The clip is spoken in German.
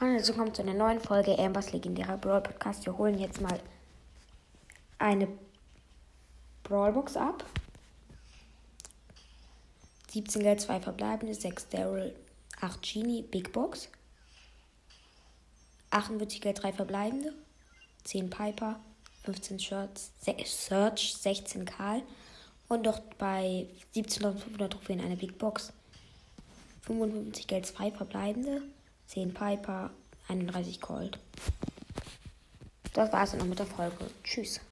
Hallo, also kommt zu einer neuen Folge Ambers legendärer Brawl Podcast. Wir holen jetzt mal eine Brawlbox ab. 17 Geld, 2 verbleibende, 6 Daryl, 8 Genie, Big Box. 48 Geld, 3 verbleibende, 10 Piper, 15 Shirts, Search, 16 Karl und doch bei 17.500 Trophäen eine Big Box. 55 Geld, 2 verbleibende, 10 Piper, 31 Gold. Das war es dann noch mit der Folge. Tschüss.